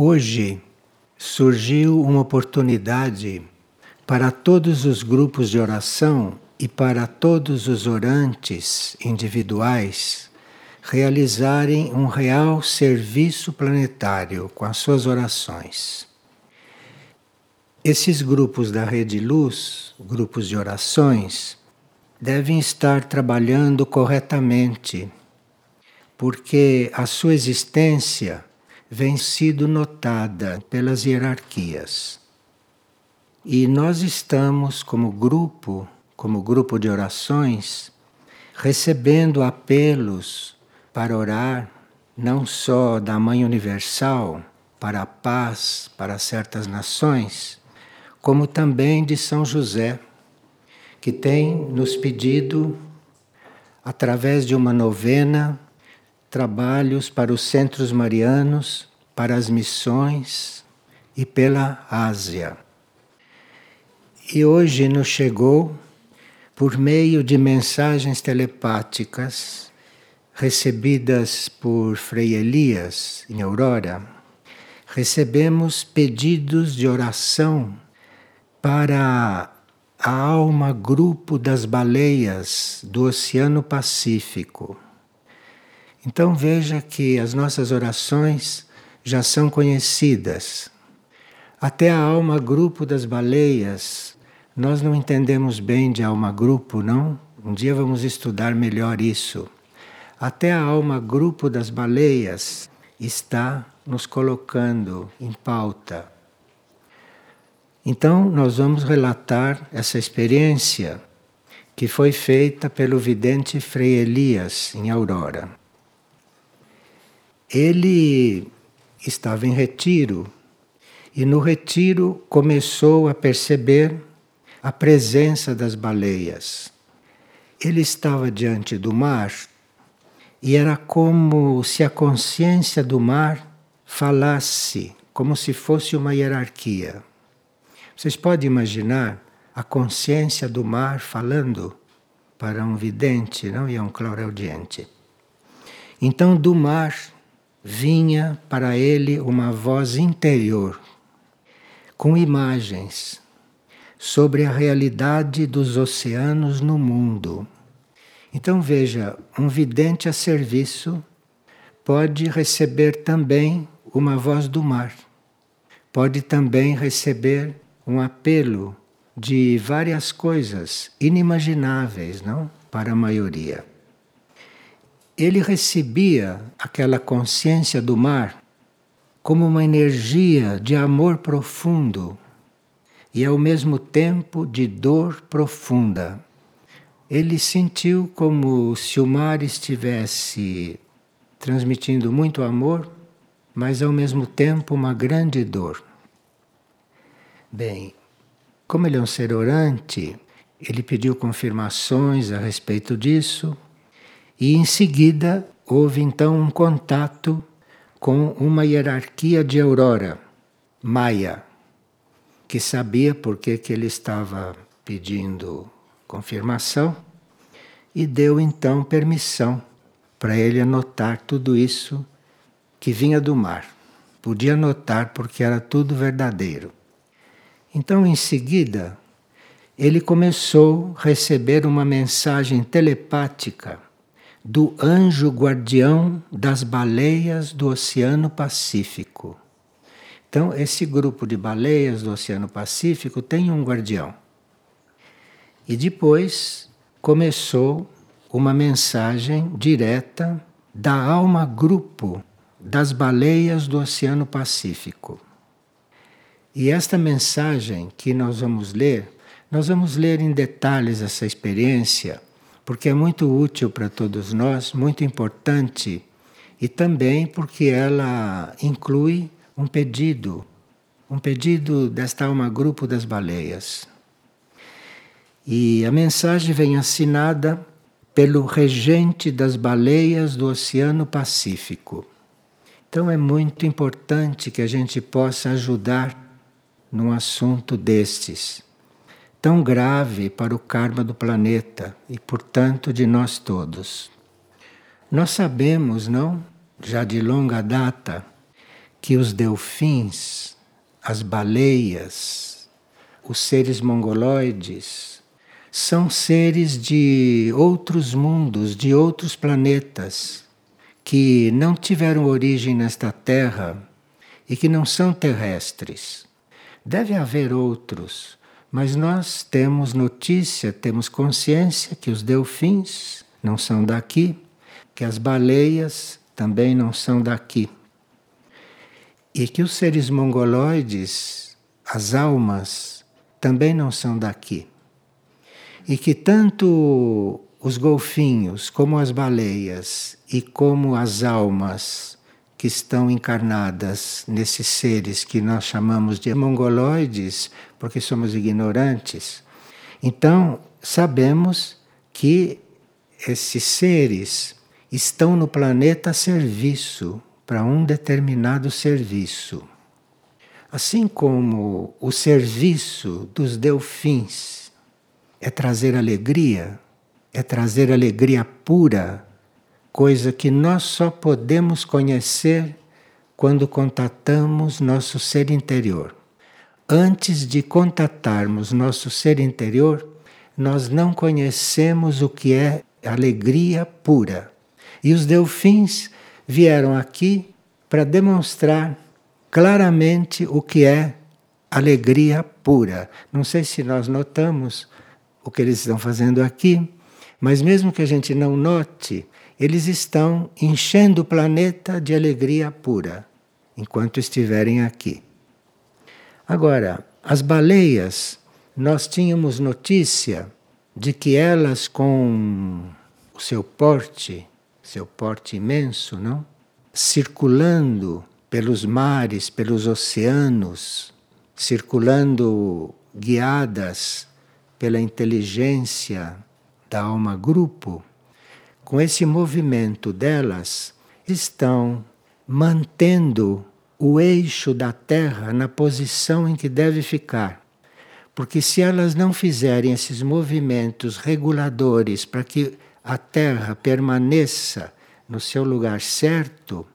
Hoje surgiu uma oportunidade para todos os grupos de oração e para todos os orantes individuais realizarem um real serviço planetário com as suas orações. Esses grupos da Rede Luz, grupos de orações, devem estar trabalhando corretamente, porque a sua existência vem sido notada pelas hierarquias. E nós estamos, como grupo, como grupo de orações, recebendo apelos para orar, não só da Mãe Universal, para a paz, para certas nações, como também de São José, que tem nos pedido, através de uma novena, trabalhos para os centros marianos, para as missões e pela Ásia. E hoje nos chegou, por meio de mensagens telepáticas recebidas por Frei Elias em Aurora, recebemos pedidos de oração para a alma grupo das baleias do Oceano Pacífico. Então veja que as nossas orações já são conhecidas. Até a alma grupo das baleias, nós não entendemos bem de alma grupo, não? Um dia vamos estudar melhor isso. Até a alma grupo das baleias está nos colocando em pauta então, nós vamos relatar essa experiência que foi feita pelo vidente Frei Elias em Aurora. Ele estava em retiro e no retiro começou a perceber a presença das baleias. Ele estava diante do mar e era como se a consciência do mar falasse, como se fosse uma hierarquia. Vocês podem imaginar a consciência do mar falando para um vidente, não? E a um clareaudiente. Então, do mar vinha para ele uma voz interior, com imagens sobre a realidade dos oceanos no mundo. Então veja, um vidente a serviço pode receber também uma voz do mar, pode também receber um apelo de várias coisas inimagináveis, não? Para a maioria. Ele recebia aquela consciência do mar como uma energia de amor profundo e ao mesmo tempo de dor profunda. Ele sentiu como se o mar estivesse transmitindo muito amor, mas ao mesmo tempo uma grande dor. Bem, como ele é um ser orante, ele pediu confirmações a respeito disso e em seguida houve então um contato com uma hierarquia de aurora, Maia, que sabia por que, que ele estava pedindo confirmação e deu então permissão para ele anotar tudo isso que vinha do mar. Podia anotar porque era tudo verdadeiro. Então, em seguida, ele começou a receber uma mensagem telepática do anjo guardião das baleias do Oceano Pacífico. Então, esse grupo de baleias do Oceano Pacífico tem um guardião. E depois começou uma mensagem direta da alma grupo das baleias do Oceano Pacífico. E esta mensagem que nós vamos ler, nós vamos ler em detalhes essa experiência, porque é muito útil para todos nós, muito importante, e também porque ela inclui um pedido, um pedido desta alma grupo das baleias. E a mensagem vem assinada pelo regente das baleias do Oceano Pacífico. Então é muito importante que a gente possa ajudar num assunto destes, tão grave para o karma do planeta e, portanto, de nós todos. Nós sabemos, não, já de longa data, que os delfins, as baleias, os seres mongoloides, são seres de outros mundos, de outros planetas, que não tiveram origem nesta Terra e que não são terrestres. Deve haver outros, mas nós temos notícia, temos consciência que os delfins não são daqui, que as baleias também não são daqui. E que os seres mongoloides, as almas, também não são daqui. E que tanto os golfinhos, como as baleias e como as almas que estão encarnadas nesses seres que nós chamamos de mongoloides, porque somos ignorantes. Então, sabemos que esses seres estão no planeta a serviço, para um determinado serviço. Assim como o serviço dos delfins é trazer alegria, é trazer alegria pura, coisa que nós só podemos conhecer quando contatamos nosso ser interior. Antes de contatarmos nosso ser interior, nós não conhecemos o que é alegria pura. E os delfins vieram aqui para demonstrar claramente o que é alegria pura. Não sei se nós notamos o que eles estão fazendo aqui, mas mesmo que a gente não note, eles estão enchendo o planeta de alegria pura enquanto estiverem aqui. Agora, as baleias, nós tínhamos notícia de que elas, com o seu porte, seu porte imenso, não? Circulando pelos mares, pelos oceanos, circulando guiadas pela inteligência da alma grupo, com esse movimento delas, estão mantendo o eixo da Terra na posição em que deve ficar. Porque se elas não fizerem esses movimentos reguladores para que a Terra permaneça no seu lugar certo,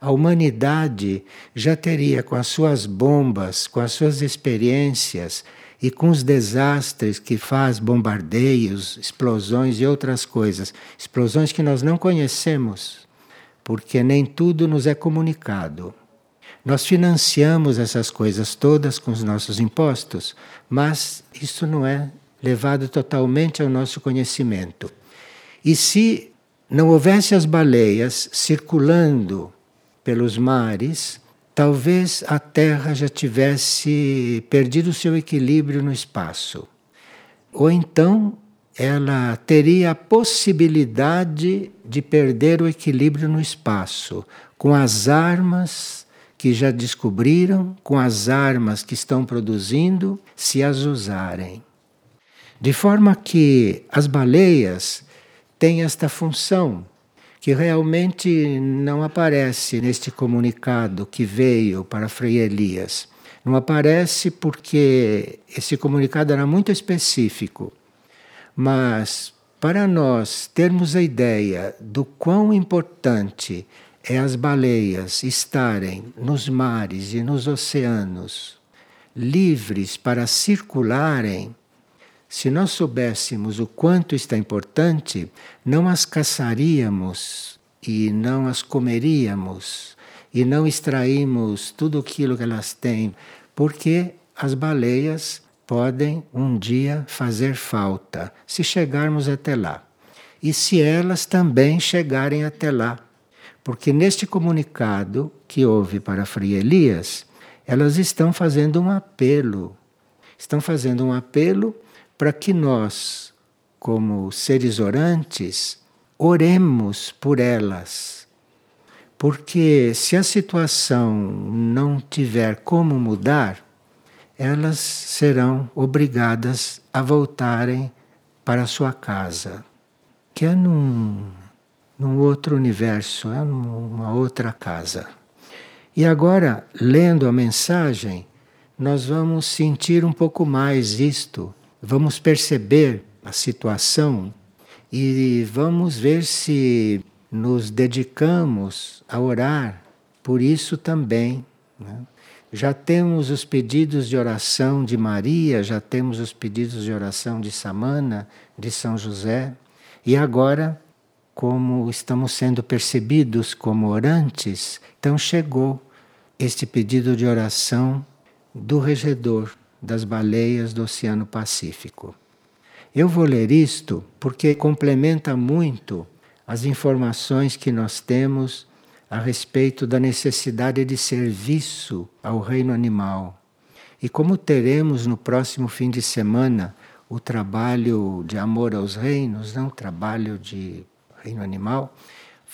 a humanidade já teria, com as suas bombas, com as suas experiências e com os desastres que faz bombardeios, explosões e outras coisas, explosões que nós não conhecemos, porque nem tudo nos é comunicado. Nós financiamos essas coisas todas com os nossos impostos, mas isso não é levado totalmente ao nosso conhecimento. E se não houvesse as baleias circulando pelos mares, talvez a Terra já tivesse perdido seu equilíbrio no espaço. Ou então ela teria a possibilidade de perder o equilíbrio no espaço com as armas que já descobriram, com as armas que estão produzindo, se as usarem. De forma que as baleias tem esta função que realmente não aparece neste comunicado que veio para Frei Elias. Não aparece porque esse comunicado era muito específico. Mas para nós termos a ideia do quão importante é as baleias estarem nos mares e nos oceanos livres para circularem se nós soubéssemos o quanto está importante, não as caçaríamos e não as comeríamos e não extraímos tudo aquilo que elas têm, porque as baleias podem um dia fazer falta, se chegarmos até lá. E se elas também chegarem até lá. Porque neste comunicado que houve para Frei Elias, elas estão fazendo um apelo. Estão fazendo um apelo para que nós, como seres orantes, oremos por elas. Porque se a situação não tiver como mudar, elas serão obrigadas a voltarem para a sua casa, que é num, num outro universo, é numa outra casa. E agora, lendo a mensagem, nós vamos sentir um pouco mais isto vamos perceber a situação e vamos ver se nos dedicamos a orar por isso também, Né? Já temos os pedidos de oração de Maria, já temos os pedidos de oração de Samana, de São José, e agora, como estamos sendo percebidos como orantes, então chegou este pedido de oração do regedor das baleias do Oceano Pacífico. Eu vou ler isto porque complementa muito as informações que nós temos a respeito da necessidade de serviço ao reino animal. E como teremos no próximo fim de semana o trabalho de amor aos reinos, não trabalho de reino animal,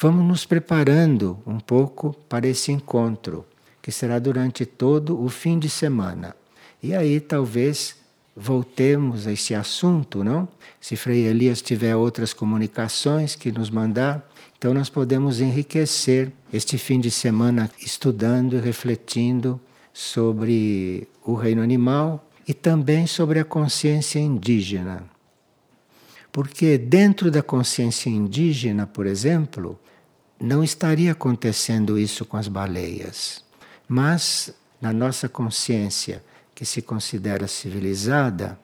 vamos nos preparando um pouco para esse encontro, que será durante todo o fim de semana. E aí talvez voltemos a esse assunto, não? Se Frei Elias tiver outras comunicações que nos mandar, então, nós podemos enriquecer este fim de semana estudando e refletindo sobre o reino animal e também sobre a consciência indígena. Porque dentro da consciência indígena, por exemplo, não estaria acontecendo isso com as baleias. Mas na nossa consciência, que se considera civilizada,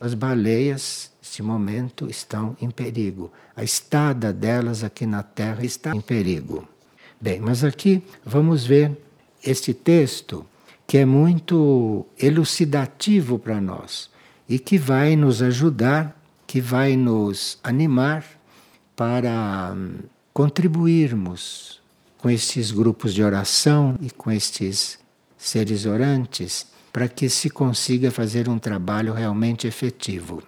as baleias neste momento estão em perigo. A estada delas aqui na Terra está em perigo. Bem, mas aqui vamos ver este texto que é muito elucidativo para nós e que vai nos ajudar, que vai nos animar para hum, contribuirmos com estes grupos de oração e com estes seres orantes para que se consiga fazer um trabalho realmente efetivo.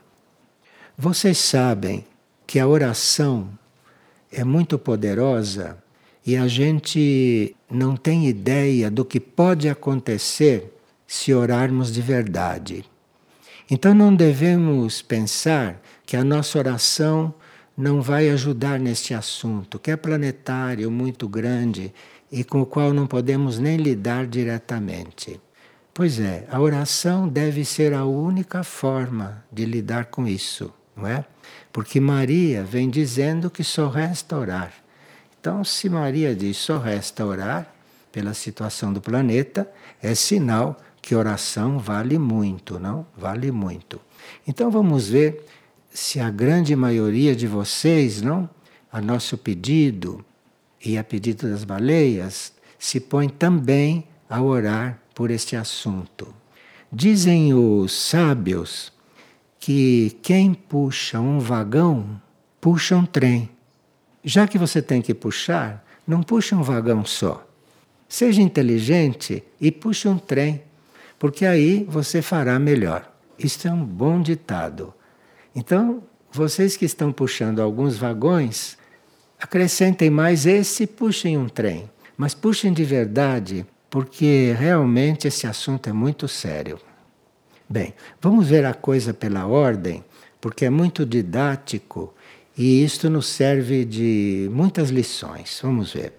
Vocês sabem que a oração é muito poderosa e a gente não tem ideia do que pode acontecer se orarmos de verdade. Então não devemos pensar que a nossa oração não vai ajudar neste assunto, que é planetário, muito grande e com o qual não podemos nem lidar diretamente. Pois é, a oração deve ser a única forma de lidar com isso não é? Porque Maria vem dizendo que só resta orar. Então, se Maria diz só resta orar, pela situação do planeta, é sinal que oração vale muito, não? Vale muito. Então vamos ver se a grande maioria de vocês, não, a nosso pedido e a pedido das baleias, se põe também a orar por este assunto. Dizem os sábios que quem puxa um vagão puxa um trem. Já que você tem que puxar, não puxe um vagão só. Seja inteligente e puxe um trem, porque aí você fará melhor. Isto é um bom ditado. Então, vocês que estão puxando alguns vagões, acrescentem mais esse e puxem um trem. Mas puxem de verdade, porque realmente esse assunto é muito sério. Bem, vamos ver a coisa pela ordem, porque é muito didático e isto nos serve de muitas lições. Vamos ver.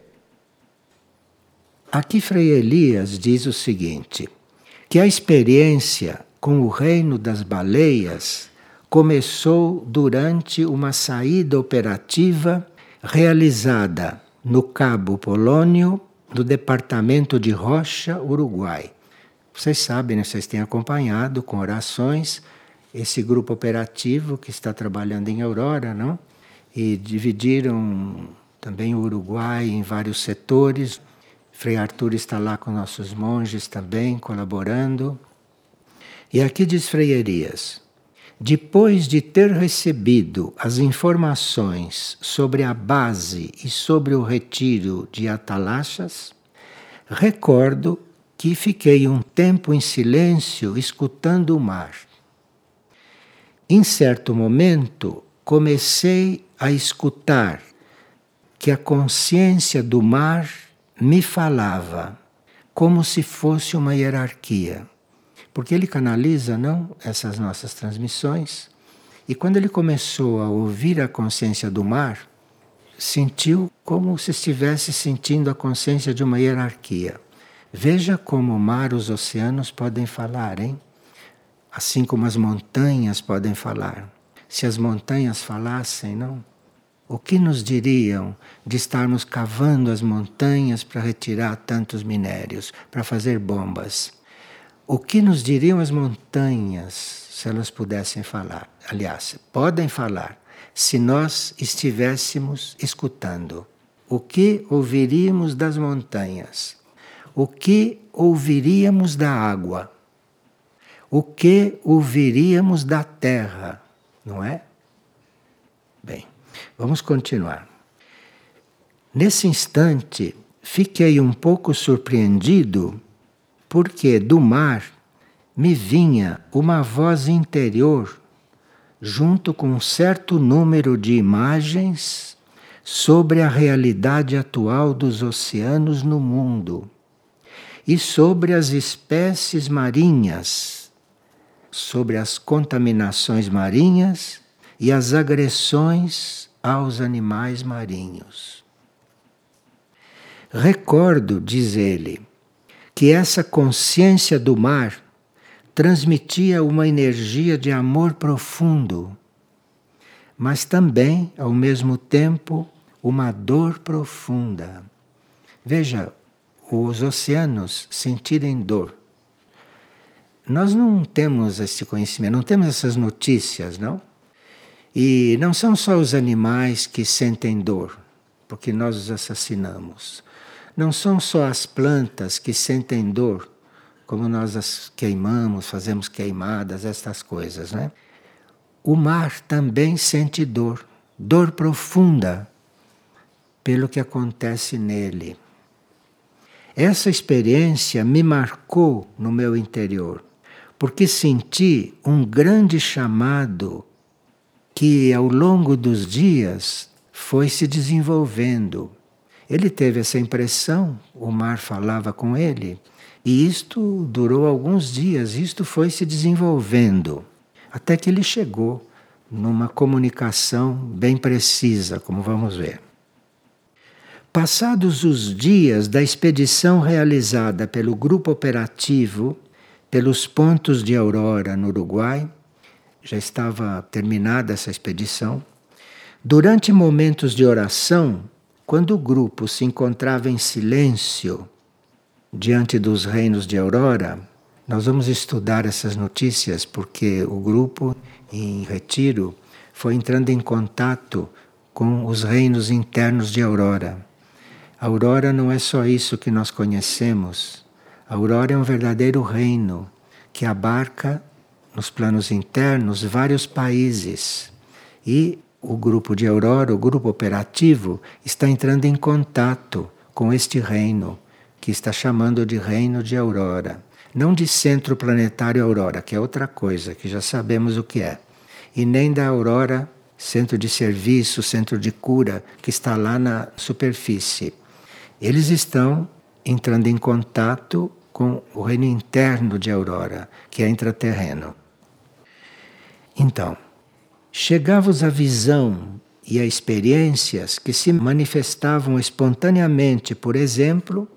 Aqui Frei Elias diz o seguinte: que a experiência com o reino das baleias começou durante uma saída operativa realizada no Cabo Polônio, no departamento de Rocha, Uruguai vocês sabem, né? vocês têm acompanhado com orações esse grupo operativo que está trabalhando em Aurora, não? E dividiram também o Uruguai em vários setores. Frei Arthur está lá com nossos monges também, colaborando. E aqui diz Frei Elias, depois de ter recebido as informações sobre a base e sobre o retiro de Atalachas, recordo que fiquei um tempo em silêncio escutando o mar. Em certo momento, comecei a escutar que a consciência do mar me falava como se fosse uma hierarquia. Porque ele canaliza, não, essas nossas transmissões. E quando ele começou a ouvir a consciência do mar, sentiu como se estivesse sentindo a consciência de uma hierarquia. Veja como o mar, os oceanos podem falar, hein? Assim como as montanhas podem falar. Se as montanhas falassem, não? O que nos diriam de estarmos cavando as montanhas para retirar tantos minérios, para fazer bombas? O que nos diriam as montanhas se elas pudessem falar? Aliás, podem falar se nós estivéssemos escutando. O que ouviríamos das montanhas? O que ouviríamos da água? O que ouviríamos da terra? Não é? Bem, vamos continuar. Nesse instante, fiquei um pouco surpreendido porque do mar me vinha uma voz interior junto com um certo número de imagens sobre a realidade atual dos oceanos no mundo e sobre as espécies marinhas, sobre as contaminações marinhas e as agressões aos animais marinhos. Recordo, diz ele, que essa consciência do mar transmitia uma energia de amor profundo, mas também, ao mesmo tempo, uma dor profunda. Veja, os oceanos sentirem dor. Nós não temos esse conhecimento, não temos essas notícias, não? E não são só os animais que sentem dor, porque nós os assassinamos. Não são só as plantas que sentem dor, como nós as queimamos, fazemos queimadas, estas coisas, né? O mar também sente dor, dor profunda pelo que acontece nele. Essa experiência me marcou no meu interior, porque senti um grande chamado que ao longo dos dias foi se desenvolvendo. Ele teve essa impressão, o mar falava com ele, e isto durou alguns dias, isto foi se desenvolvendo, até que ele chegou numa comunicação bem precisa, como vamos ver. Passados os dias da expedição realizada pelo grupo operativo pelos pontos de Aurora no Uruguai, já estava terminada essa expedição. Durante momentos de oração, quando o grupo se encontrava em silêncio diante dos reinos de Aurora, nós vamos estudar essas notícias porque o grupo em retiro foi entrando em contato com os reinos internos de Aurora. A Aurora não é só isso que nós conhecemos. A Aurora é um verdadeiro reino que abarca nos planos internos vários países. E o grupo de Aurora, o grupo operativo, está entrando em contato com este reino, que está chamando de Reino de Aurora. Não de Centro Planetário Aurora, que é outra coisa, que já sabemos o que é. E nem da Aurora, centro de serviço, centro de cura, que está lá na superfície. Eles estão entrando em contato com o reino interno de Aurora, que é intraterreno. Então, chegava-vos a visão e a experiências que se manifestavam espontaneamente, por exemplo,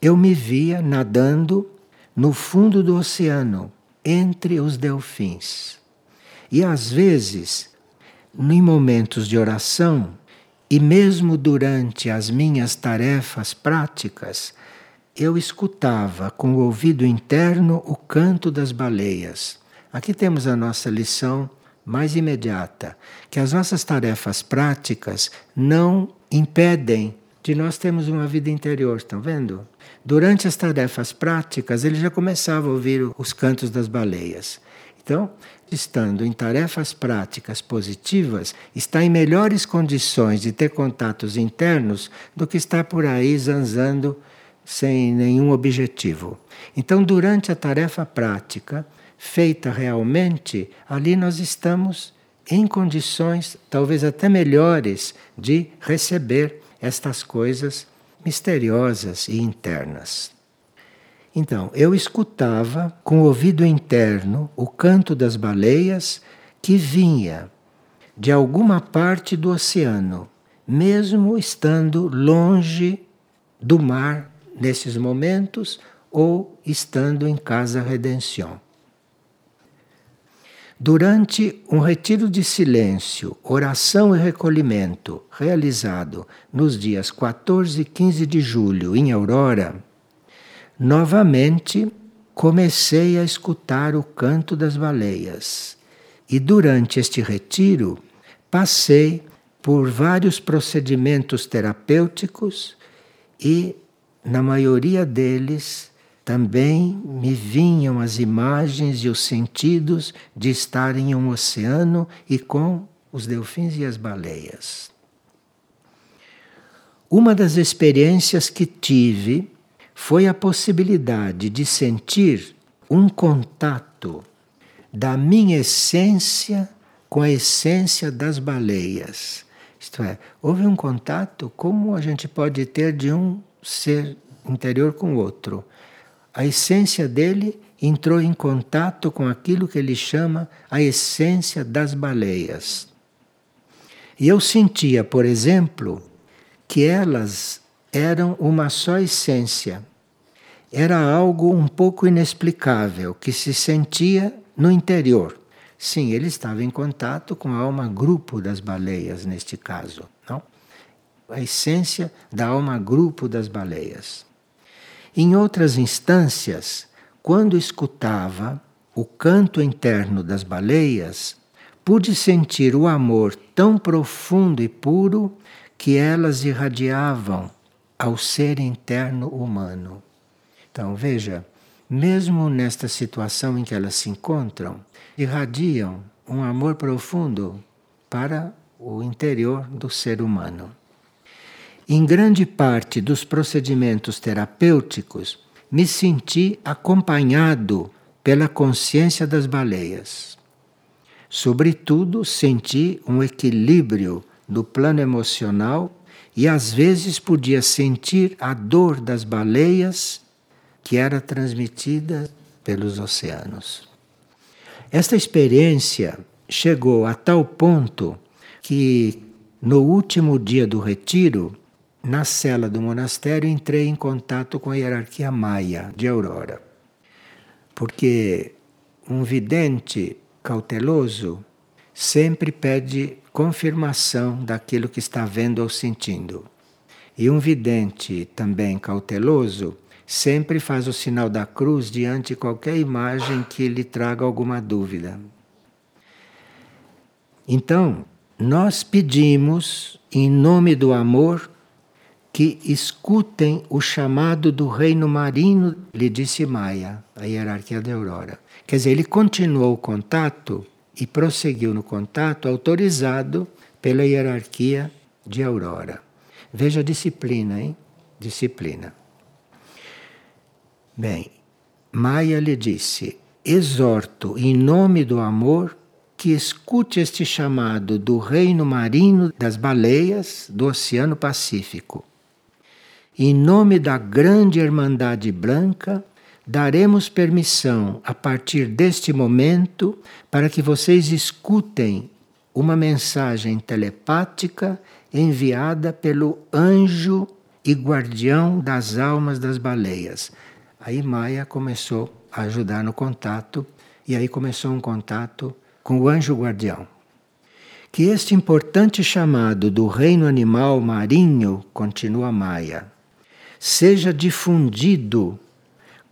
eu me via nadando no fundo do oceano, entre os delfins. E às vezes, em momentos de oração, e mesmo durante as minhas tarefas práticas, eu escutava com o ouvido interno o canto das baleias Aqui temos a nossa lição mais imediata, que as nossas tarefas práticas não impedem de nós termos uma vida interior, estão vendo? Durante as tarefas práticas, ele já começava a ouvir os cantos das baleias. Então, estando em tarefas práticas positivas, está em melhores condições de ter contatos internos do que estar por aí zanzando sem nenhum objetivo. Então, durante a tarefa prática, feita realmente, ali nós estamos em condições, talvez até melhores, de receber estas coisas misteriosas e internas. Então, eu escutava com o ouvido interno o canto das baleias que vinha de alguma parte do oceano, mesmo estando longe do mar nesses momentos ou estando em Casa Redenção. Durante um retiro de silêncio, oração e recolhimento realizado nos dias 14 e 15 de julho em Aurora, novamente comecei a escutar o canto das baleias. E durante este retiro, passei por vários procedimentos terapêuticos e, na maioria deles, também me vinham as imagens e os sentidos de estar em um oceano e com os delfins e as baleias. Uma das experiências que tive foi a possibilidade de sentir um contato da minha essência com a essência das baleias. Isto é, houve um contato como a gente pode ter de um ser interior com o outro a essência dele entrou em contato com aquilo que ele chama a essência das baleias. E eu sentia, por exemplo, que elas eram uma só essência. Era algo um pouco inexplicável que se sentia no interior. Sim, ele estava em contato com a alma grupo das baleias neste caso, não? A essência da alma grupo das baleias. Em outras instâncias, quando escutava o canto interno das baleias, pude sentir o amor tão profundo e puro que elas irradiavam ao ser interno humano. Então, veja, mesmo nesta situação em que elas se encontram, irradiam um amor profundo para o interior do ser humano. Em grande parte dos procedimentos terapêuticos, me senti acompanhado pela consciência das baleias. Sobretudo, senti um equilíbrio no plano emocional e às vezes podia sentir a dor das baleias que era transmitida pelos oceanos. Esta experiência chegou a tal ponto que, no último dia do retiro, na cela do monastério, entrei em contato com a hierarquia maia de Aurora. Porque um vidente cauteloso sempre pede confirmação daquilo que está vendo ou sentindo. E um vidente também cauteloso sempre faz o sinal da cruz diante de qualquer imagem que lhe traga alguma dúvida. Então, nós pedimos, em nome do amor, que escutem o chamado do reino marino, lhe disse Maia, a hierarquia da Aurora. Quer dizer, ele continuou o contato e prosseguiu no contato autorizado pela hierarquia de Aurora. Veja a disciplina, hein? Disciplina. Bem, Maia lhe disse: exorto em nome do amor que escute este chamado do reino marino das baleias do Oceano Pacífico em nome da grande Irmandade Branca, daremos permissão a partir deste momento para que vocês escutem uma mensagem telepática enviada pelo anjo e guardião das almas das baleias. Aí Maia começou a ajudar no contato e aí começou um contato com o anjo guardião. Que este importante chamado do reino animal marinho, continua Maia, seja difundido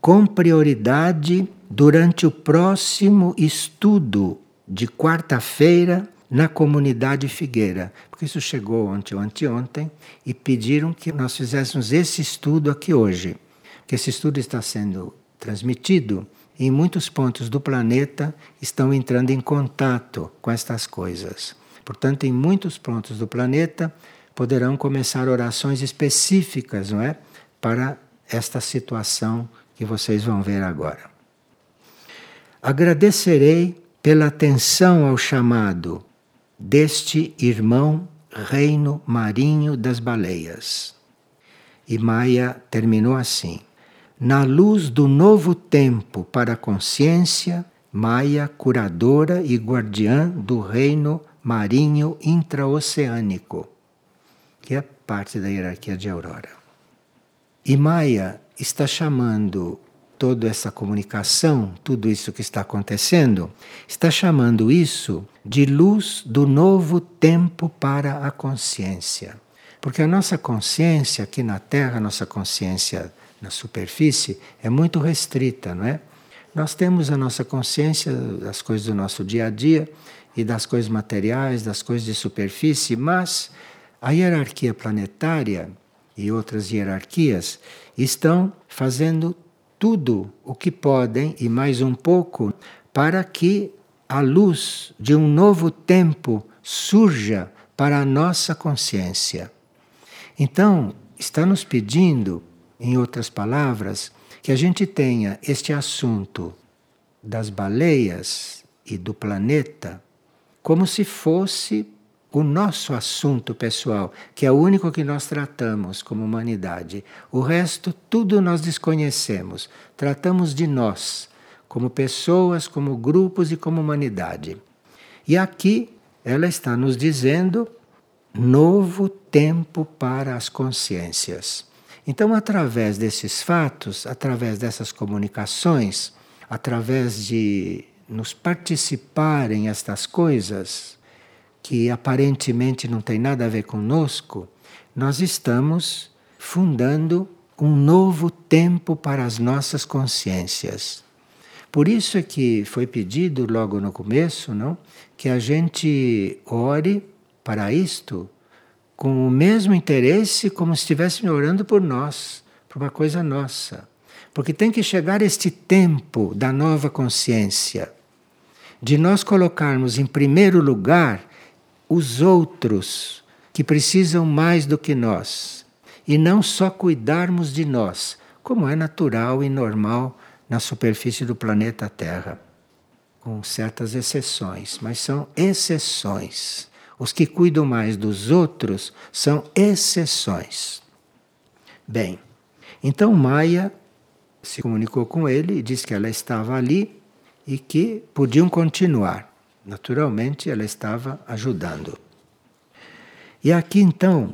com prioridade durante o próximo estudo de quarta-feira na comunidade Figueira, porque isso chegou ontem ou anteontem e pediram que nós fizéssemos esse estudo aqui hoje, que esse estudo está sendo transmitido e em muitos pontos do planeta estão entrando em contato com estas coisas. Portanto, em muitos pontos do planeta poderão começar orações específicas, não é? Para esta situação que vocês vão ver agora. Agradecerei pela atenção ao chamado deste irmão reino marinho das baleias. E Maia terminou assim: Na luz do novo tempo para a consciência, Maia, curadora e guardiã do reino marinho intraoceânico, que é parte da hierarquia de Aurora. E Maia está chamando toda essa comunicação, tudo isso que está acontecendo, está chamando isso de luz do novo tempo para a consciência. Porque a nossa consciência aqui na Terra, a nossa consciência na superfície, é muito restrita, não é? Nós temos a nossa consciência das coisas do nosso dia a dia e das coisas materiais, das coisas de superfície, mas a hierarquia planetária e outras hierarquias estão fazendo tudo o que podem e mais um pouco para que a luz de um novo tempo surja para a nossa consciência. Então, está nos pedindo, em outras palavras, que a gente tenha este assunto das baleias e do planeta como se fosse o nosso assunto pessoal, que é o único que nós tratamos como humanidade. O resto, tudo nós desconhecemos. Tratamos de nós, como pessoas, como grupos e como humanidade. E aqui ela está nos dizendo novo tempo para as consciências. Então, através desses fatos, através dessas comunicações, através de nos participarem estas coisas, que aparentemente não tem nada a ver conosco, nós estamos fundando um novo tempo para as nossas consciências. Por isso é que foi pedido logo no começo, não, que a gente ore para isto com o mesmo interesse como se estivesse orando por nós, por uma coisa nossa. Porque tem que chegar este tempo da nova consciência, de nós colocarmos em primeiro lugar os outros que precisam mais do que nós e não só cuidarmos de nós, como é natural e normal na superfície do planeta Terra, com certas exceções, mas são exceções. Os que cuidam mais dos outros são exceções. Bem, então Maia se comunicou com ele e disse que ela estava ali e que podiam continuar. Naturalmente, ela estava ajudando. E aqui então,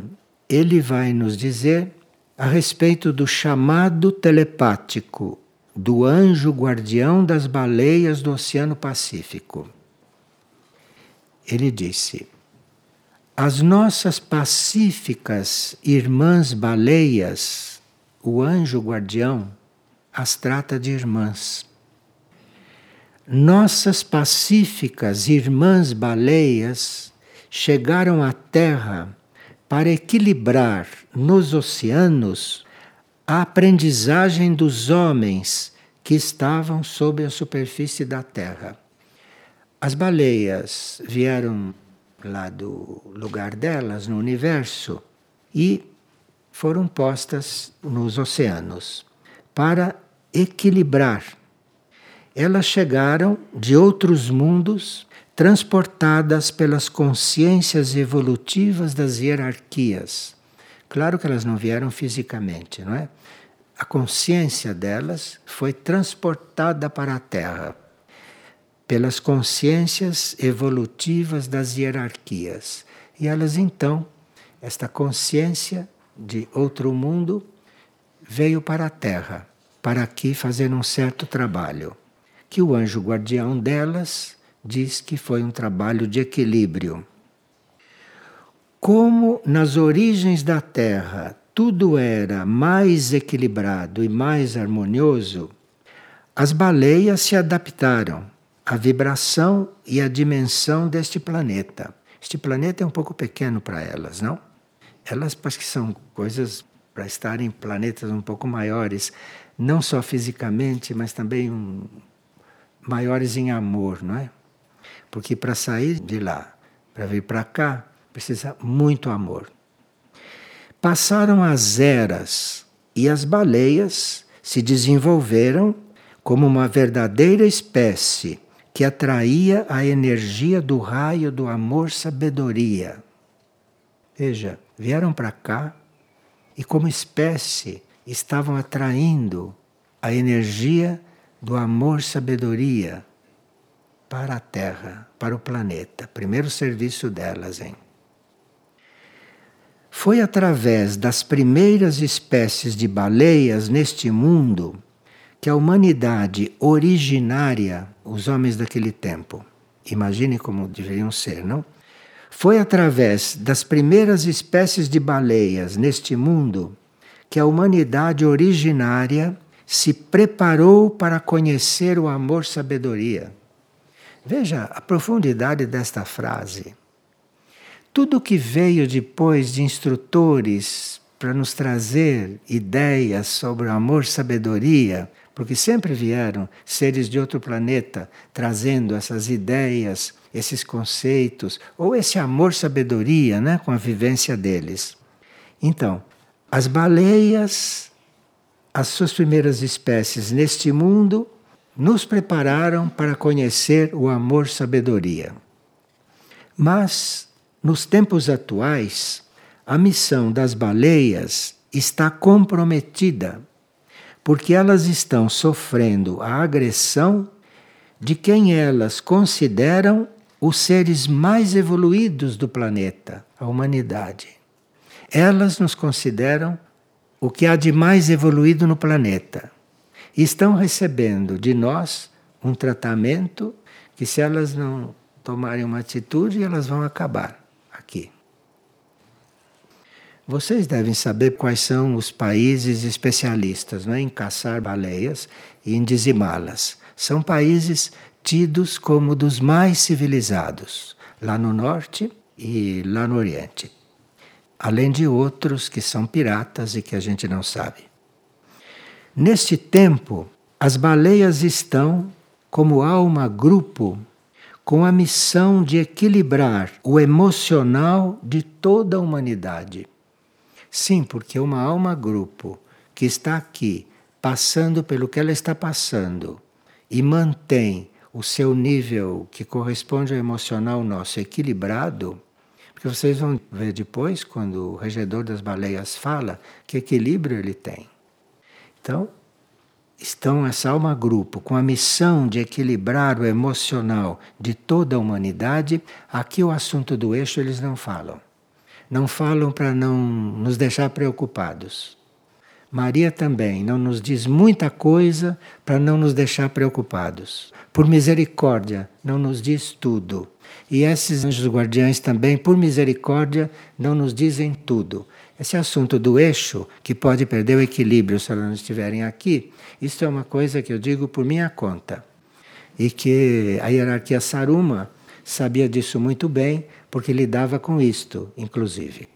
ele vai nos dizer a respeito do chamado telepático do anjo guardião das baleias do Oceano Pacífico. Ele disse: As nossas pacíficas irmãs baleias, o anjo guardião as trata de irmãs nossas pacíficas irmãs baleias chegaram à Terra para equilibrar nos oceanos a aprendizagem dos homens que estavam sob a superfície da Terra. As baleias vieram lá do lugar delas no universo e foram postas nos oceanos para equilibrar elas chegaram de outros mundos, transportadas pelas consciências evolutivas das hierarquias. Claro que elas não vieram fisicamente, não é? A consciência delas foi transportada para a Terra pelas consciências evolutivas das hierarquias. E elas então, esta consciência de outro mundo, veio para a Terra, para aqui fazer um certo trabalho que o anjo guardião delas diz que foi um trabalho de equilíbrio. Como nas origens da Terra tudo era mais equilibrado e mais harmonioso, as baleias se adaptaram à vibração e à dimensão deste planeta. Este planeta é um pouco pequeno para elas, não? Elas parece que são coisas para estarem planetas um pouco maiores, não só fisicamente, mas também um, maiores em amor, não é? Porque para sair de lá, para vir para cá, precisa muito amor. Passaram as eras e as baleias se desenvolveram como uma verdadeira espécie que atraía a energia do raio do amor-sabedoria. Veja, vieram para cá e, como espécie, estavam atraindo a energia do amor-sabedoria para a Terra, para o planeta. Primeiro serviço delas, hein? Foi através das primeiras espécies de baleias neste mundo que a humanidade originária, os homens daquele tempo, imagine como deveriam ser, não? Foi através das primeiras espécies de baleias neste mundo que a humanidade originária se preparou para conhecer o amor-sabedoria. Veja a profundidade desta frase. Tudo que veio depois de instrutores para nos trazer ideias sobre o amor-sabedoria, porque sempre vieram seres de outro planeta trazendo essas ideias, esses conceitos, ou esse amor-sabedoria né, com a vivência deles. Então, as baleias, as suas primeiras espécies neste mundo, nos prepararam para conhecer o amor-sabedoria. Mas, nos tempos atuais, a missão das baleias está comprometida, porque elas estão sofrendo a agressão de quem elas consideram os seres mais evoluídos do planeta, a humanidade. Elas nos consideram o que há de mais evoluído no planeta. E estão recebendo de nós um tratamento que, se elas não tomarem uma atitude, elas vão acabar aqui. Vocês devem saber quais são os países especialistas né, em caçar baleias e em dizimá-las. São países tidos como dos mais civilizados, lá no norte e lá no oriente. Além de outros que são piratas e que a gente não sabe. Neste tempo, as baleias estão como alma grupo com a missão de equilibrar o emocional de toda a humanidade. Sim, porque uma alma grupo que está aqui, passando pelo que ela está passando, e mantém o seu nível que corresponde ao emocional nosso equilibrado, porque vocês vão ver depois, quando o regedor das baleias fala, que equilíbrio ele tem. Então, estão essa alma grupo com a missão de equilibrar o emocional de toda a humanidade. Aqui o assunto do eixo eles não falam não falam para não nos deixar preocupados. Maria também não nos diz muita coisa para não nos deixar preocupados. Por misericórdia, não nos diz tudo. E esses anjos guardiães também, por misericórdia, não nos dizem tudo. Esse assunto do eixo, que pode perder o equilíbrio se elas não estiverem aqui, isso é uma coisa que eu digo por minha conta. E que a hierarquia Saruma sabia disso muito bem, porque lidava com isto, inclusive.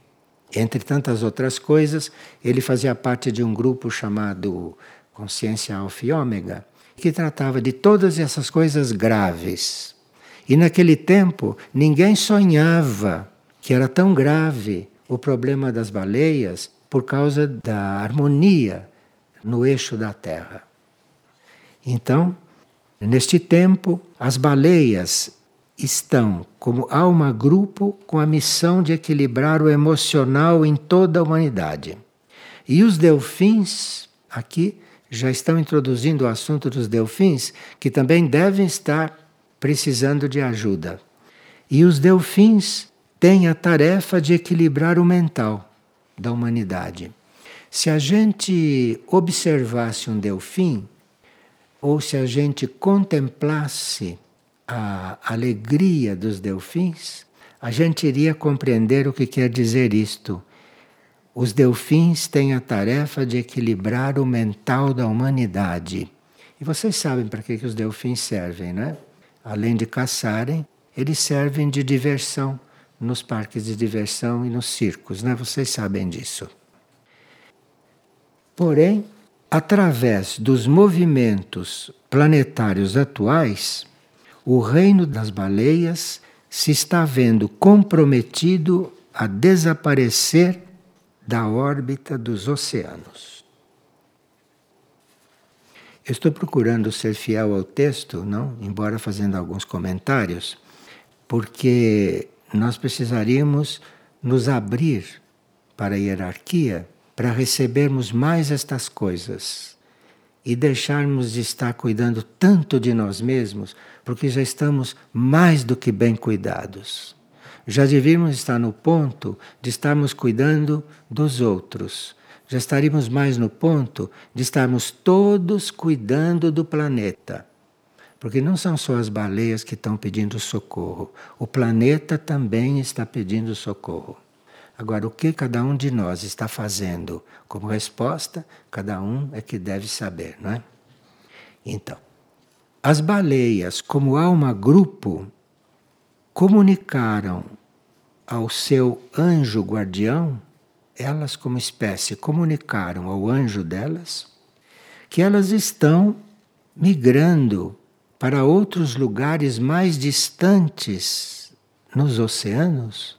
Entre tantas outras coisas, ele fazia parte de um grupo chamado Consciência Alfa e Ômega, que tratava de todas essas coisas graves. E naquele tempo, ninguém sonhava que era tão grave o problema das baleias por causa da harmonia no eixo da Terra. Então, neste tempo, as baleias estão como alma grupo com a missão de equilibrar o emocional em toda a humanidade. E os delfins, aqui, já estão introduzindo o assunto dos delfins, que também devem estar precisando de ajuda. E os delfins têm a tarefa de equilibrar o mental da humanidade. Se a gente observasse um delfim, ou se a gente contemplasse a alegria dos delfins, a gente iria compreender o que quer dizer isto. Os delfins têm a tarefa de equilibrar o mental da humanidade. E vocês sabem para que, que os delfins servem, né? Além de caçarem, eles servem de diversão nos parques de diversão e nos circos, né? Vocês sabem disso. Porém, através dos movimentos planetários atuais, o reino das baleias se está vendo comprometido a desaparecer da órbita dos oceanos. Estou procurando ser fiel ao texto, não, embora fazendo alguns comentários, porque nós precisaríamos nos abrir para a hierarquia para recebermos mais estas coisas e deixarmos de estar cuidando tanto de nós mesmos, porque já estamos mais do que bem cuidados. Já devíamos estar no ponto de estarmos cuidando dos outros, já estaríamos mais no ponto de estarmos todos cuidando do planeta. Porque não são só as baleias que estão pedindo socorro, o planeta também está pedindo socorro. Agora, o que cada um de nós está fazendo como resposta, cada um é que deve saber, não é? Então, as baleias, como alma grupo, comunicaram ao seu anjo guardião elas, como espécie, comunicaram ao anjo delas que elas estão migrando para outros lugares mais distantes nos oceanos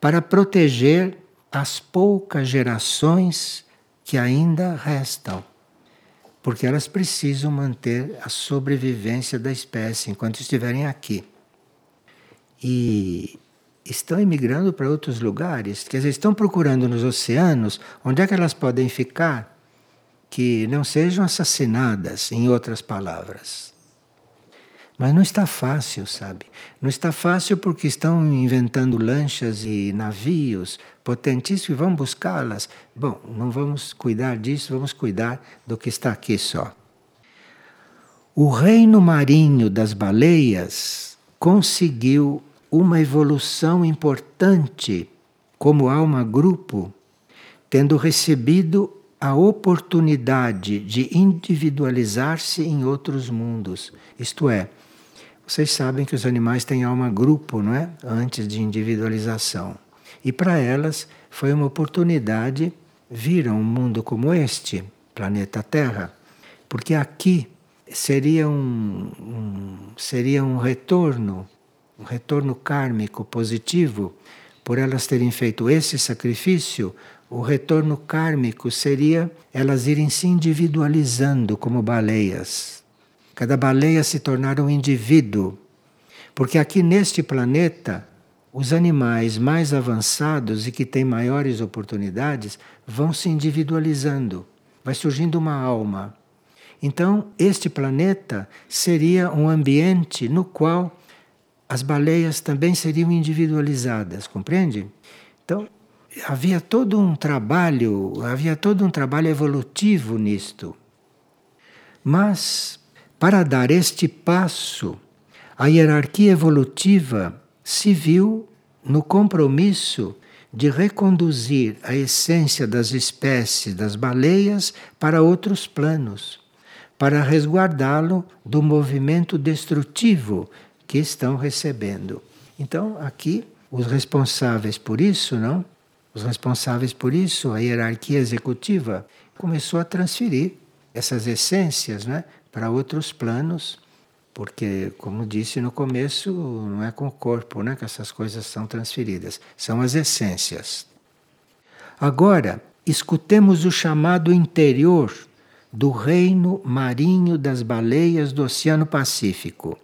para proteger as poucas gerações que ainda restam. Porque elas precisam manter a sobrevivência da espécie enquanto estiverem aqui. E estão emigrando para outros lugares, quer dizer, estão procurando nos oceanos onde é que elas podem ficar que não sejam assassinadas, em outras palavras. Mas não está fácil, sabe? Não está fácil porque estão inventando lanchas e navios potentíssimos e vão buscá-las. Bom, não vamos cuidar disso, vamos cuidar do que está aqui só. O reino marinho das baleias conseguiu uma evolução importante como alma grupo, tendo recebido a oportunidade de individualizar-se em outros mundos. Isto é, vocês sabem que os animais têm alma grupo, não é? Antes de individualização. E para elas foi uma oportunidade vir a um mundo como este, planeta Terra, porque aqui seria um, um seria um retorno um retorno kármico positivo, por elas terem feito esse sacrifício, o retorno kármico seria elas irem se individualizando como baleias. Cada baleia se tornar um indivíduo. Porque aqui neste planeta, os animais mais avançados e que têm maiores oportunidades vão se individualizando. Vai surgindo uma alma. Então, este planeta seria um ambiente no qual as baleias também seriam individualizadas, compreende? Então, havia todo um trabalho, havia todo um trabalho evolutivo nisto. Mas, para dar este passo, a hierarquia evolutiva se viu no compromisso de reconduzir a essência das espécies das baleias para outros planos, para resguardá-lo do movimento destrutivo que estão recebendo. Então, aqui, os responsáveis por isso, não? Os responsáveis por isso, a hierarquia executiva, começou a transferir essas essências né, para outros planos, porque, como disse no começo, não é com o corpo né, que essas coisas são transferidas, são as essências. Agora, escutemos o chamado interior do reino marinho das baleias do Oceano Pacífico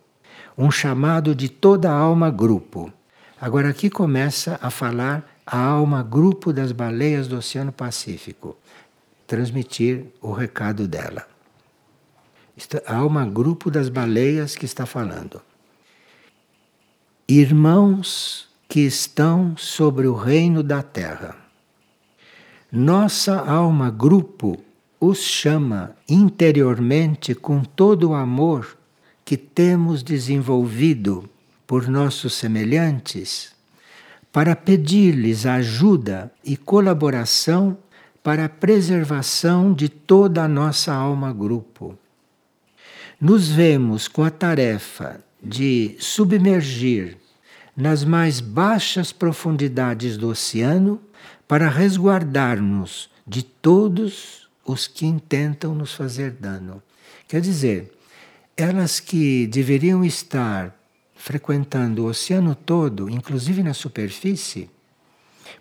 um chamado de toda a alma grupo. Agora aqui começa a falar a alma grupo das baleias do Oceano Pacífico, transmitir o recado dela. A alma grupo das baleias que está falando. Irmãos que estão sobre o reino da terra. Nossa alma grupo os chama interiormente com todo o amor que temos desenvolvido por nossos semelhantes para pedir-lhes ajuda e colaboração para a preservação de toda a nossa alma grupo. Nos vemos com a tarefa de submergir nas mais baixas profundidades do oceano para resguardar-nos de todos os que intentam nos fazer dano. Quer dizer, elas que deveriam estar frequentando o oceano todo, inclusive na superfície,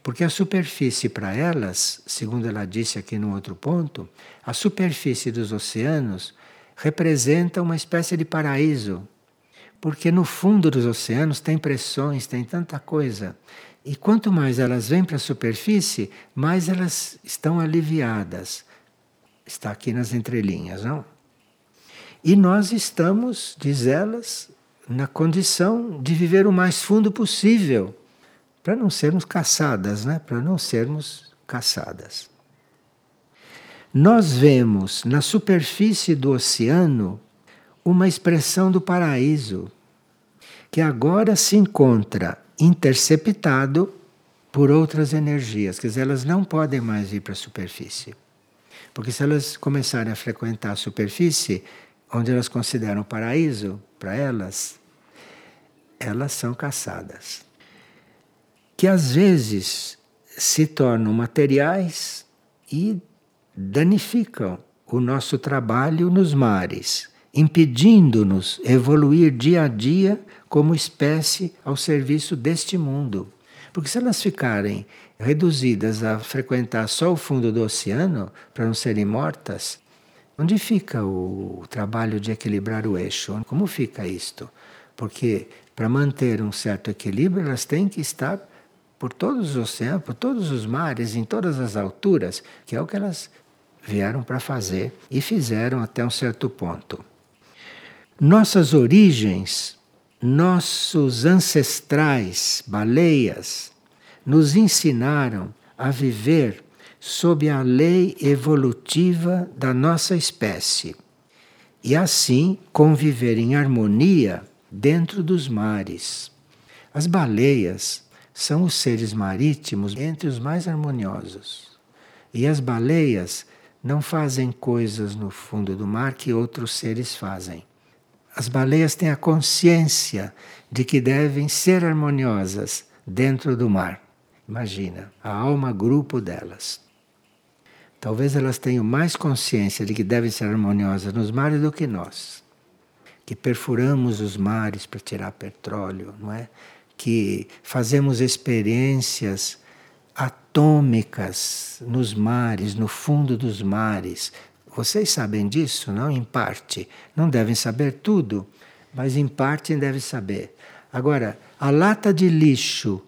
porque a superfície para elas, segundo ela disse aqui no outro ponto, a superfície dos oceanos representa uma espécie de paraíso, porque no fundo dos oceanos tem pressões, tem tanta coisa. E quanto mais elas vêm para a superfície, mais elas estão aliviadas. Está aqui nas entrelinhas, não? E nós estamos, diz elas, na condição de viver o mais fundo possível, para não sermos caçadas, né? para não sermos caçadas. nós vemos na superfície do oceano uma expressão do paraíso, que agora se encontra interceptado por outras energias, quer dizer, elas não podem mais ir para a superfície. Porque se elas começarem a frequentar a superfície, onde elas consideram paraíso para elas, elas são caçadas. Que às vezes se tornam materiais e danificam o nosso trabalho nos mares, impedindo-nos evoluir dia a dia como espécie ao serviço deste mundo. Porque se elas ficarem reduzidas a frequentar só o fundo do oceano, para não serem mortas, onde fica o trabalho de equilibrar o eixo? Como fica isto? Porque para manter um certo equilíbrio, elas têm que estar por todos os oceanos, por todos os mares, em todas as alturas, que é o que elas vieram para fazer e fizeram até um certo ponto. Nossas origens, nossos ancestrais, baleias, nos ensinaram a viver sob a lei evolutiva da nossa espécie e assim conviver em harmonia dentro dos mares. As baleias são os seres marítimos entre os mais harmoniosos. E as baleias não fazem coisas no fundo do mar que outros seres fazem. As baleias têm a consciência de que devem ser harmoniosas dentro do mar. Imagina, a alma grupo delas. Talvez elas tenham mais consciência de que devem ser harmoniosas nos mares do que nós, que perfuramos os mares para tirar petróleo, não é? Que fazemos experiências atômicas nos mares, no fundo dos mares. Vocês sabem disso, não? Em parte. Não devem saber tudo, mas em parte devem saber. Agora, a lata de lixo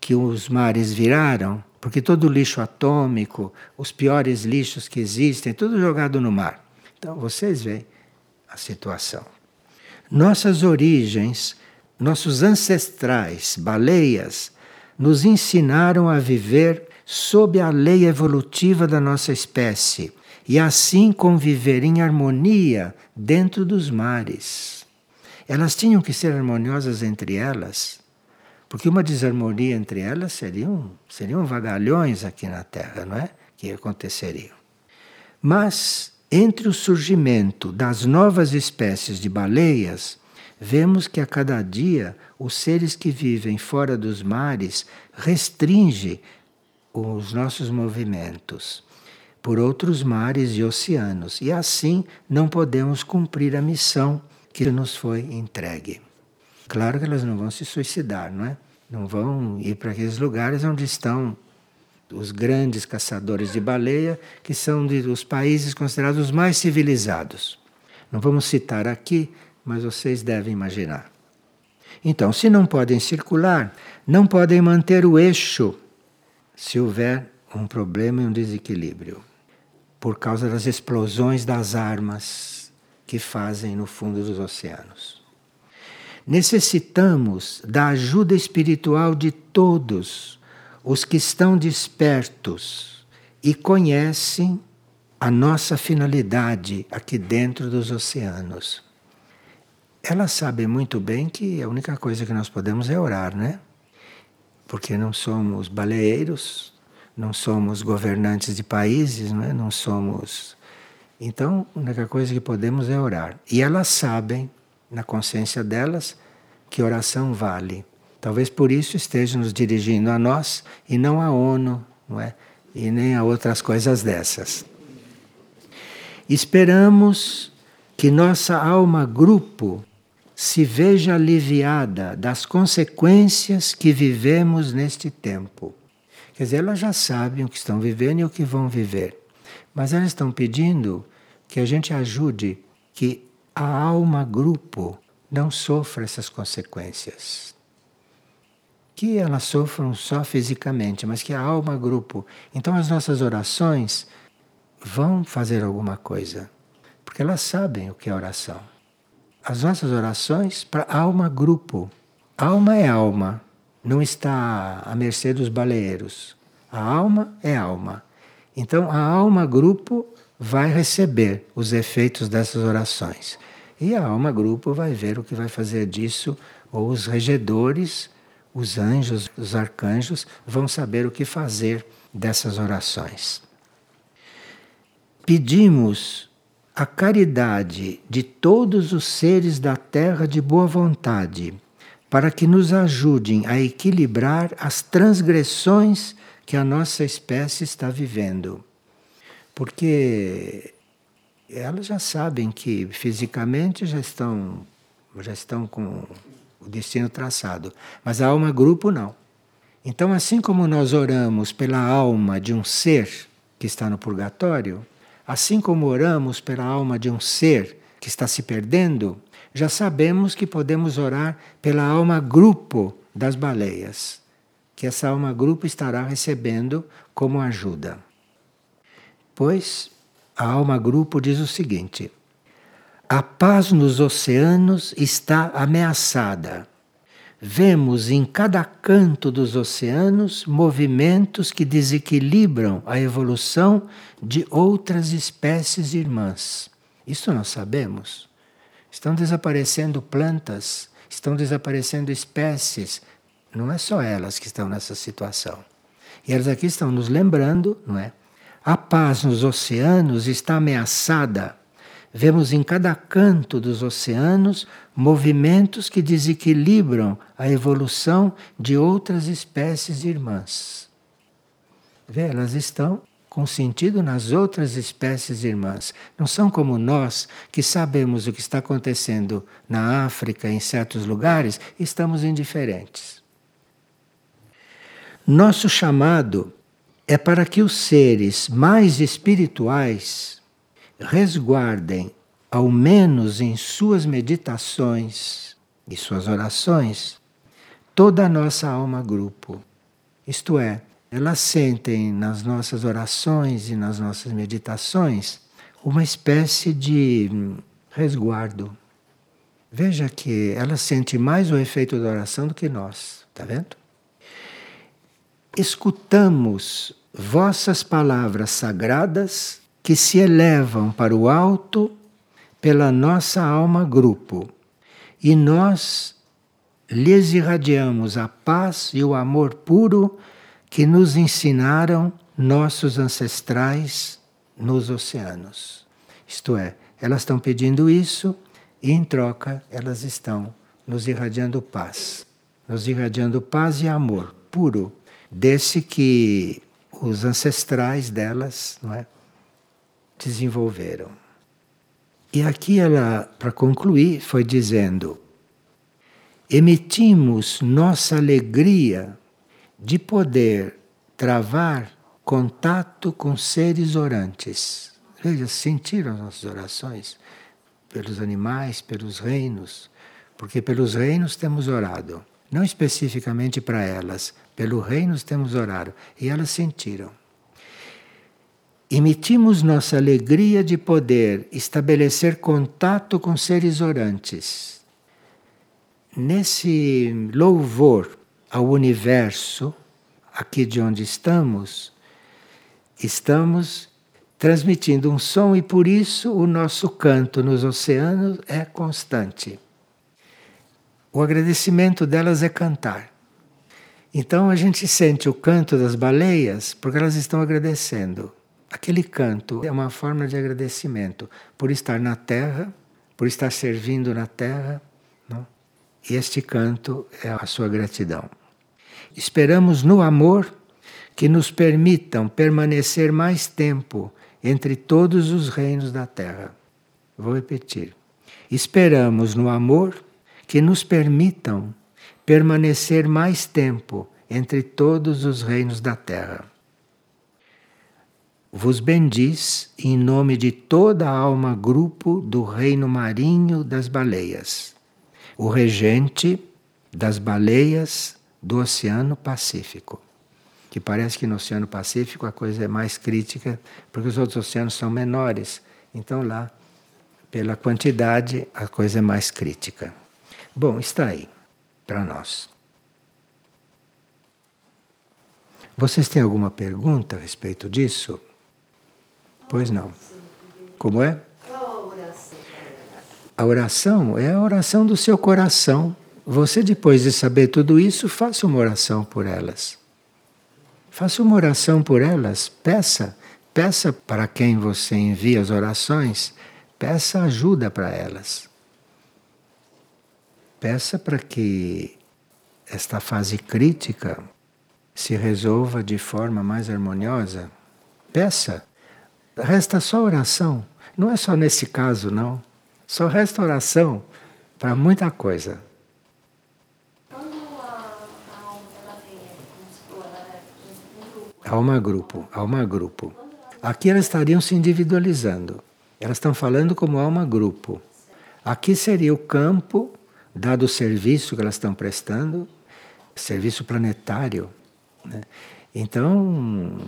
que os mares viraram, porque todo o lixo atômico, os piores lixos que existem, tudo jogado no mar. Então vocês veem a situação. Nossas origens, nossos ancestrais, baleias, nos ensinaram a viver sob a lei evolutiva da nossa espécie e assim conviver em harmonia dentro dos mares. Elas tinham que ser harmoniosas entre elas, porque uma desarmonia entre elas seriam, seriam vagalhões aqui na Terra, não é? Que aconteceriam. Mas, entre o surgimento das novas espécies de baleias, vemos que a cada dia os seres que vivem fora dos mares restringem os nossos movimentos por outros mares e oceanos, e assim não podemos cumprir a missão que nos foi entregue. Claro que elas não vão se suicidar, não é? Não vão ir para aqueles lugares onde estão os grandes caçadores de baleia, que são de, os países considerados os mais civilizados. Não vamos citar aqui mas vocês devem imaginar. Então, se não podem circular, não podem manter o eixo se houver um problema e um desequilíbrio, por causa das explosões das armas que fazem no fundo dos oceanos. Necessitamos da ajuda espiritual de todos os que estão despertos e conhecem a nossa finalidade aqui dentro dos oceanos elas sabem muito bem que a única coisa que nós podemos é orar, né? Porque não somos baleeiros, não somos governantes de países, né? não somos. Então, a única coisa que podemos é orar. E elas sabem, na consciência delas, que oração vale. Talvez por isso estejam nos dirigindo a nós e não à ONU, não é? E nem a outras coisas dessas. Esperamos que nossa alma grupo se veja aliviada das consequências que vivemos neste tempo. Quer dizer, elas já sabem o que estão vivendo e o que vão viver, mas elas estão pedindo que a gente ajude que a alma grupo não sofra essas consequências. Que elas sofram só fisicamente, mas que a alma grupo. Então as nossas orações vão fazer alguma coisa, porque elas sabem o que é oração as nossas orações para alma grupo. Alma é alma, não está à mercê dos baleeiros. A alma é alma. Então a alma grupo vai receber os efeitos dessas orações. E a alma grupo vai ver o que vai fazer disso, ou os regedores, os anjos, os arcanjos vão saber o que fazer dessas orações. Pedimos a caridade de todos os seres da terra de boa vontade, para que nos ajudem a equilibrar as transgressões que a nossa espécie está vivendo. Porque elas já sabem que fisicamente já estão já estão com o destino traçado, mas a alma grupo não. Então, assim como nós oramos pela alma de um ser que está no purgatório, assim como oramos pela alma de um ser que está se perdendo, já sabemos que podemos orar pela alma grupo das baleias, que essa alma grupo estará recebendo como ajuda. Pois a alma grupo diz o seguinte: a paz nos oceanos está ameaçada. Vemos em cada canto dos oceanos movimentos que desequilibram a evolução de outras espécies irmãs. Isso nós sabemos. Estão desaparecendo plantas, estão desaparecendo espécies. Não é só elas que estão nessa situação. E elas aqui estão nos lembrando, não é? A paz nos oceanos está ameaçada. Vemos em cada canto dos oceanos movimentos que desequilibram a evolução de outras espécies irmãs. Vê, elas estão com sentido nas outras espécies irmãs. Não são como nós, que sabemos o que está acontecendo na África, em certos lugares, e estamos indiferentes. Nosso chamado é para que os seres mais espirituais resguardem, ao menos em suas meditações e suas orações, toda a nossa alma grupo. Isto é, elas sentem nas nossas orações e nas nossas meditações uma espécie de resguardo. Veja que ela sente mais o efeito da oração do que nós, está vendo? Escutamos vossas palavras sagradas que se elevam para o alto pela nossa alma grupo, e nós lhes irradiamos a paz e o amor puro que nos ensinaram nossos ancestrais nos oceanos. Isto é, elas estão pedindo isso e em troca elas estão nos irradiando paz, nos irradiando paz e amor puro, desse que os ancestrais delas não é, desenvolveram. E aqui ela, para concluir, foi dizendo: emitimos nossa alegria de poder travar contato com seres orantes. Veja, sentiram as nossas orações pelos animais, pelos reinos, porque pelos reinos temos orado, não especificamente para elas, pelo reino temos orado e elas sentiram. Emitimos nossa alegria de poder estabelecer contato com seres orantes. Nesse louvor ao universo, aqui de onde estamos, estamos transmitindo um som e por isso o nosso canto nos oceanos é constante. O agradecimento delas é cantar. Então a gente sente o canto das baleias porque elas estão agradecendo. Aquele canto é uma forma de agradecimento por estar na terra, por estar servindo na terra. Não? E este canto é a sua gratidão. Esperamos no amor que nos permitam permanecer mais tempo entre todos os reinos da terra. Vou repetir. Esperamos no amor que nos permitam permanecer mais tempo entre todos os reinos da terra. Vos bendiz em nome de toda a alma grupo do reino marinho das baleias, o regente das baleias do Oceano Pacífico. Que parece que no Oceano Pacífico a coisa é mais crítica, porque os outros oceanos são menores. Então lá, pela quantidade, a coisa é mais crítica. Bom, está aí para nós. Vocês têm alguma pergunta a respeito disso? Pois não. Como é? A oração é a oração do seu coração. Você, depois de saber tudo isso, faça uma oração por elas. Faça uma oração por elas. Peça. Peça para quem você envia as orações, peça ajuda para elas. Peça para que esta fase crítica se resolva de forma mais harmoniosa. Peça. Resta só oração. Não é só nesse caso, não. Só resta oração para muita coisa. Alma grupo, alma grupo. Aqui elas estariam se individualizando. Elas estão falando como alma grupo. Aqui seria o campo, dado o serviço que elas estão prestando, serviço planetário. Né? Então,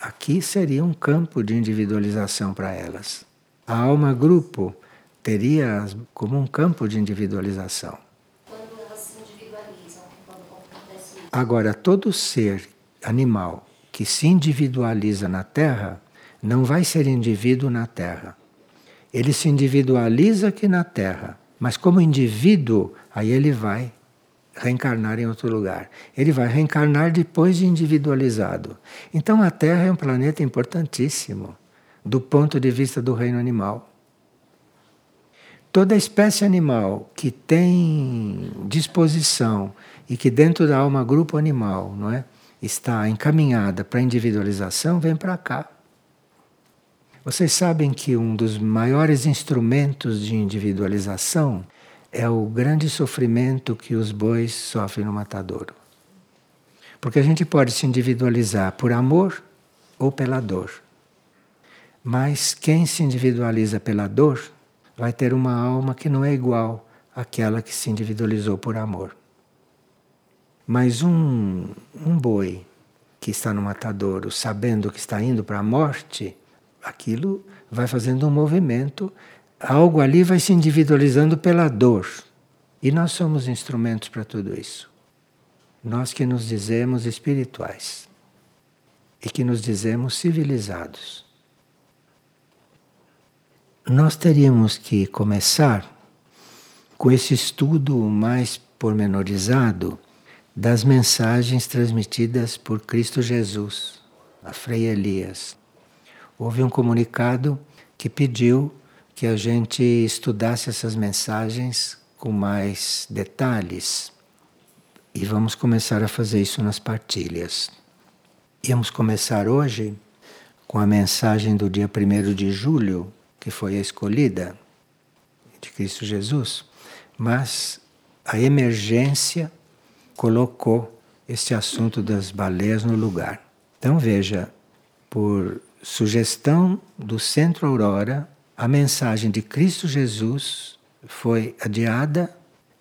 aqui seria um campo de individualização para elas. A alma grupo teria como um campo de individualização. Quando elas se individualizam, quando acontece isso. Agora, todo ser animal que se individualiza na Terra não vai ser indivíduo na Terra. Ele se individualiza aqui na Terra, mas como indivíduo, aí ele vai reencarnar em outro lugar. Ele vai reencarnar depois de individualizado. Então a Terra é um planeta importantíssimo do ponto de vista do reino animal. Toda espécie animal que tem disposição e que dentro da alma grupo animal, não é, está encaminhada para individualização, vem para cá. Vocês sabem que um dos maiores instrumentos de individualização é o grande sofrimento que os bois sofrem no matadouro. Porque a gente pode se individualizar por amor ou pela dor. Mas quem se individualiza pela dor vai ter uma alma que não é igual àquela que se individualizou por amor. Mas um, um boi que está no matadouro, sabendo que está indo para a morte, aquilo vai fazendo um movimento algo ali vai se individualizando pela dor. E nós somos instrumentos para tudo isso. Nós que nos dizemos espirituais e que nos dizemos civilizados. Nós teríamos que começar com esse estudo mais pormenorizado das mensagens transmitidas por Cristo Jesus a Frei Elias. Houve um comunicado que pediu que a gente estudasse essas mensagens com mais detalhes. E vamos começar a fazer isso nas partilhas. Íamos começar hoje com a mensagem do dia 1 de julho, que foi a escolhida de Cristo Jesus, mas a emergência colocou esse assunto das baleias no lugar. Então veja, por sugestão do Centro Aurora, a mensagem de Cristo Jesus foi adiada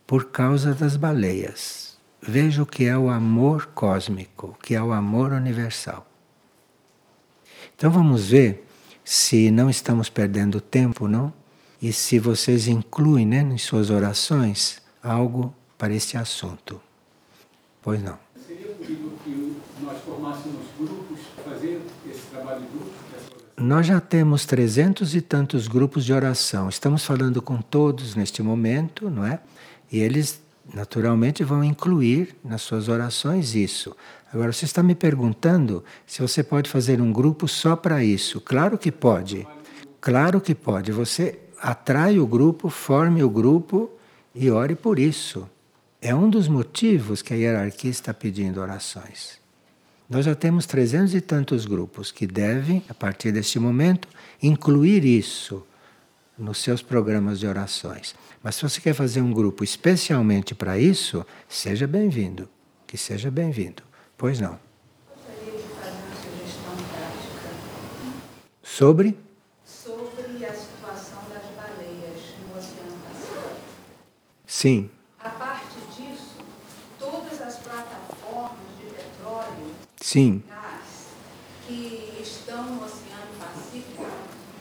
por causa das baleias. Veja o que é o amor cósmico, o que é o amor universal. Então vamos ver se não estamos perdendo tempo, não? E se vocês incluem né, em suas orações algo para esse assunto. Pois não. Seria possível que nós formássemos grupos, fazer esse trabalho de grupo? Nós já temos trezentos e tantos grupos de oração. Estamos falando com todos neste momento, não é? E eles naturalmente vão incluir nas suas orações isso. Agora você está me perguntando se você pode fazer um grupo só para isso. Claro que pode. Claro que pode. Você atrai o grupo, forme o grupo e ore por isso. É um dos motivos que a hierarquia está pedindo orações. Nós já temos trezentos e tantos grupos que devem, a partir deste momento, incluir isso nos seus programas de orações. Mas se você quer fazer um grupo especialmente para isso, seja bem-vindo. Que seja bem-vindo. Pois não. Gostaria de fazer uma sugestão prática Sobre? sobre a situação das baleias no Oceano Pacífico. Sim. A parte disso, todas as plataformas de petróleo Sim. que estão no Oceano Pacífico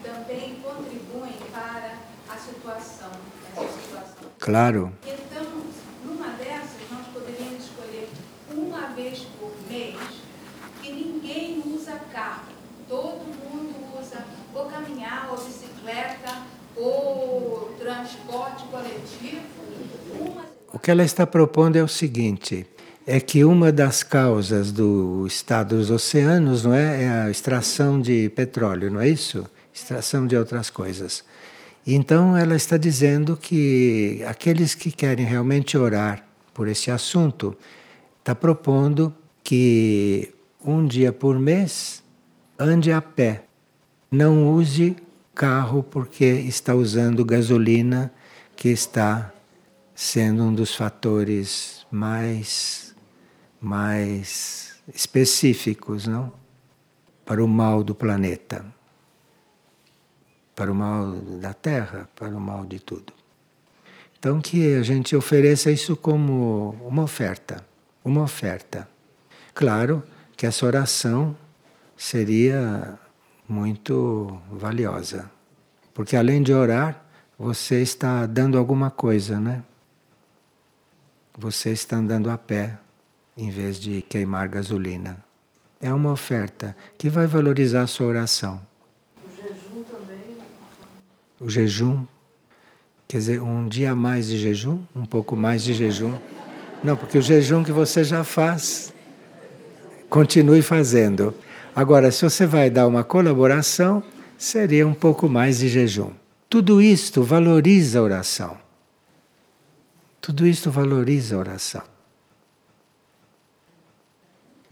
também contribuem para a situação, essa situação. Claro. Então, numa dessas, nós poderíamos escolher uma vez por mês que ninguém usa carro, todo mundo usa o transporte coletivo. O que ela está propondo é o seguinte: é que uma das causas do estado dos oceanos não é, é a extração de petróleo, não é isso? Extração de outras coisas. Então ela está dizendo que aqueles que querem realmente orar por esse assunto, está propondo que um dia por mês ande a pé. Não use carro porque está usando gasolina que está sendo um dos fatores mais mais específicos, não? Para o mal do planeta para o mal da terra, para o mal de tudo. Então que a gente ofereça isso como uma oferta, uma oferta. Claro que essa oração seria muito valiosa, porque além de orar, você está dando alguma coisa, né? Você está andando a pé em vez de queimar gasolina. É uma oferta que vai valorizar a sua oração o jejum, quer dizer, um dia mais de jejum, um pouco mais de jejum. Não, porque o jejum que você já faz, continue fazendo. Agora, se você vai dar uma colaboração, seria um pouco mais de jejum. Tudo isto valoriza a oração. Tudo isto valoriza a oração.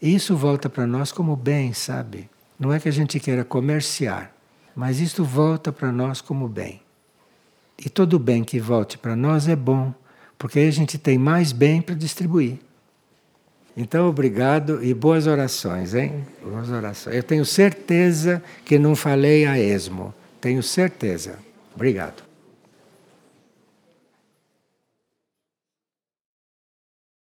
E isso volta para nós como bem, sabe? Não é que a gente queira comerciar. Mas isto volta para nós como bem. E todo bem que volte para nós é bom, porque aí a gente tem mais bem para distribuir. Então, obrigado e boas orações, hein? Boas orações. Eu tenho certeza que não falei a esmo. Tenho certeza. Obrigado.